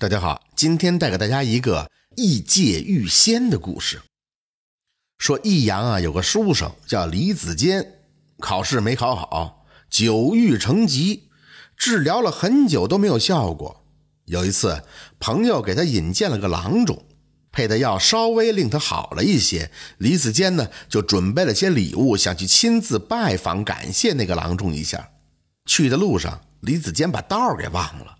大家好，今天带给大家一个异界遇仙的故事。说益阳啊，有个书生叫李子坚，考试没考好，久郁成疾，治疗了很久都没有效果。有一次，朋友给他引荐了个郎中，配的药稍微令他好了一些。李子坚呢，就准备了些礼物，想去亲自拜访，感谢那个郎中一下。去的路上，李子坚把道给忘了。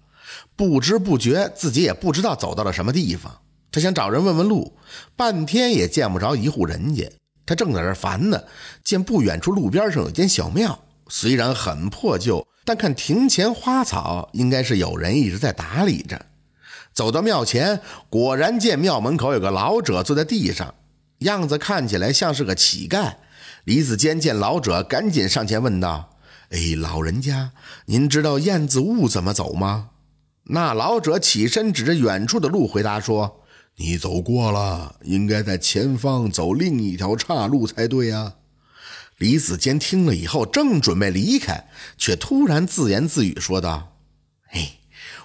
不知不觉，自己也不知道走到了什么地方。他想找人问问路，半天也见不着一户人家。他正在这烦呢，见不远处路边上有间小庙，虽然很破旧，但看庭前花草，应该是有人一直在打理着。走到庙前，果然见庙门口有个老者坐在地上，样子看起来像是个乞丐。李子坚见老者，赶紧上前问道：“哎，老人家，您知道燕子坞怎么走吗？”那老者起身指着远处的路，回答说：“你走过了，应该在前方走另一条岔路才对呀。”李子坚听了以后，正准备离开，却突然自言自语说道：“嘿，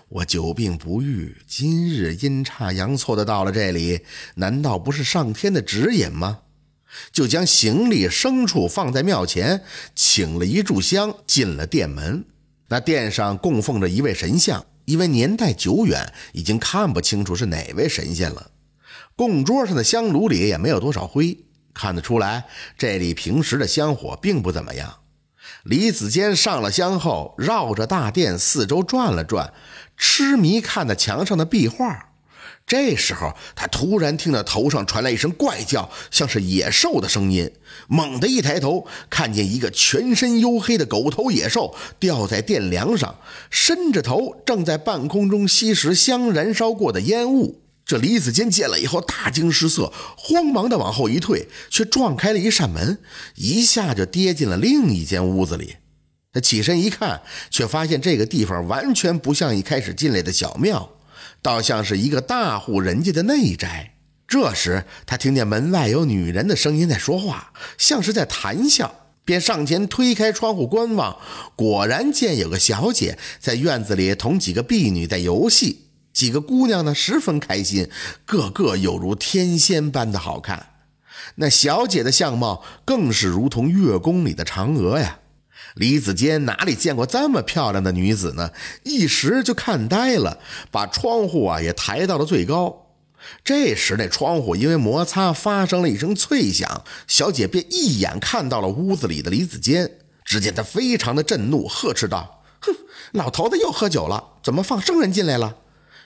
我久病不愈，今日阴差阳错的到了这里，难道不是上天的指引吗？”就将行李、牲畜放在庙前，请了一炷香，进了殿门。那殿上供奉着一位神像。因为年代久远，已经看不清楚是哪位神仙了。供桌上的香炉里也没有多少灰，看得出来这里平时的香火并不怎么样。李子坚上了香后，绕着大殿四周转了转，痴迷看那墙上的壁画。这时候，他突然听到头上传来一声怪叫，像是野兽的声音。猛地一抬头，看见一个全身黝黑的狗头野兽吊在殿梁上，伸着头，正在半空中吸食香燃烧过的烟雾。这李子坚见了以后大惊失色，慌忙的往后一退，却撞开了一扇门，一下就跌进了另一间屋子里。他起身一看，却发现这个地方完全不像一开始进来的小庙。倒像是一个大户人家的内宅。这时，他听见门外有女人的声音在说话，像是在谈笑，便上前推开窗户观望。果然见有个小姐在院子里同几个婢女在游戏，几个姑娘呢十分开心，个个有如天仙般的好看。那小姐的相貌更是如同月宫里的嫦娥呀。李子坚哪里见过这么漂亮的女子呢？一时就看呆了，把窗户啊也抬到了最高。这时那窗户因为摩擦发生了一声脆响，小姐便一眼看到了屋子里的李子坚。只见他非常的震怒，呵斥道：“哼，老头子又喝酒了，怎么放生人进来了？”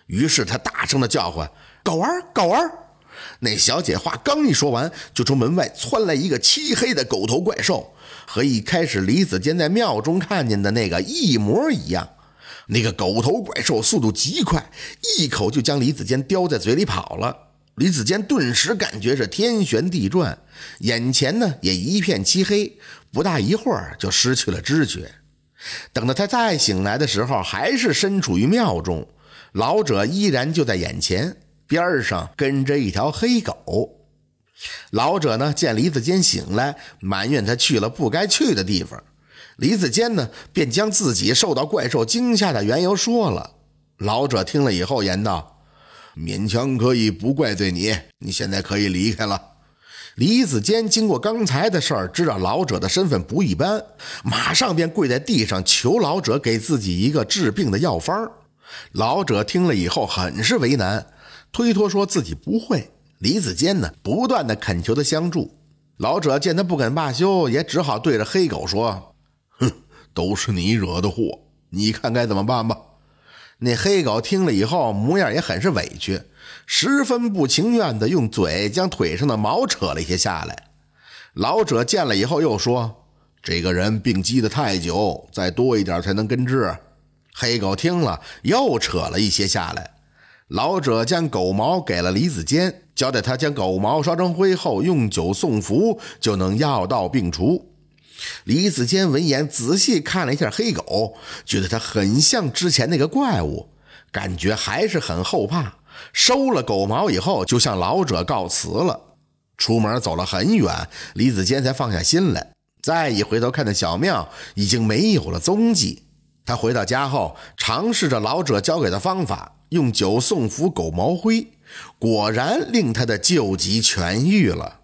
于是他大声的叫唤：“狗儿，狗儿！”那小姐话刚一说完，就从门外窜来一个漆黑的狗头怪兽，和一开始李子坚在庙中看见的那个一模一样。那个狗头怪兽速度极快，一口就将李子坚叼在嘴里跑了。李子坚顿时感觉是天旋地转，眼前呢也一片漆黑，不大一会儿就失去了知觉。等到他再醒来的时候，还是身处于庙中，老者依然就在眼前。边上跟着一条黑狗，老者呢见李子坚醒来，埋怨他去了不该去的地方。李子坚呢便将自己受到怪兽惊吓的缘由说了。老者听了以后言道：“勉强可以不怪罪你，你现在可以离开了。”李子坚经过刚才的事儿，知道老者的身份不一般，马上便跪在地上求老者给自己一个治病的药方。老者听了以后很是为难。推脱说自己不会，李子坚呢不断的恳求他相助。老者见他不肯罢休，也只好对着黑狗说：“ 哼，都是你惹的祸，你看该怎么办吧。”那黑狗听了以后，模样也很是委屈，十分不情愿的用嘴将腿上的毛扯了一些下来。老者见了以后又说：“这个人病积得太久，再多一点才能根治。”黑狗听了又扯了一些下来。老者将狗毛给了李子坚，交代他将狗毛烧成灰后，用酒送服，就能药到病除。李子坚闻言，仔细看了一下黑狗，觉得它很像之前那个怪物，感觉还是很后怕。收了狗毛以后，就向老者告辞了。出门走了很远，李子坚才放下心来。再一回头，看到小庙已经没有了踪迹。他回到家后，尝试着老者教给的方法，用酒送服狗毛灰，果然令他的旧疾痊愈了。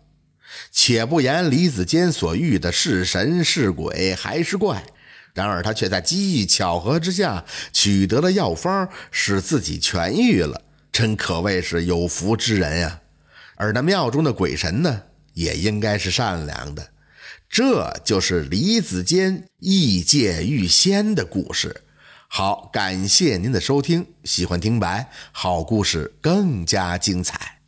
且不言李子坚所遇的是神是鬼还是怪，然而他却在机遇巧合之下取得了药方，使自己痊愈了，真可谓是有福之人呀。而那庙中的鬼神呢，也应该是善良的。这就是李子坚异界遇仙的故事。好，感谢您的收听，喜欢听白好故事更加精彩。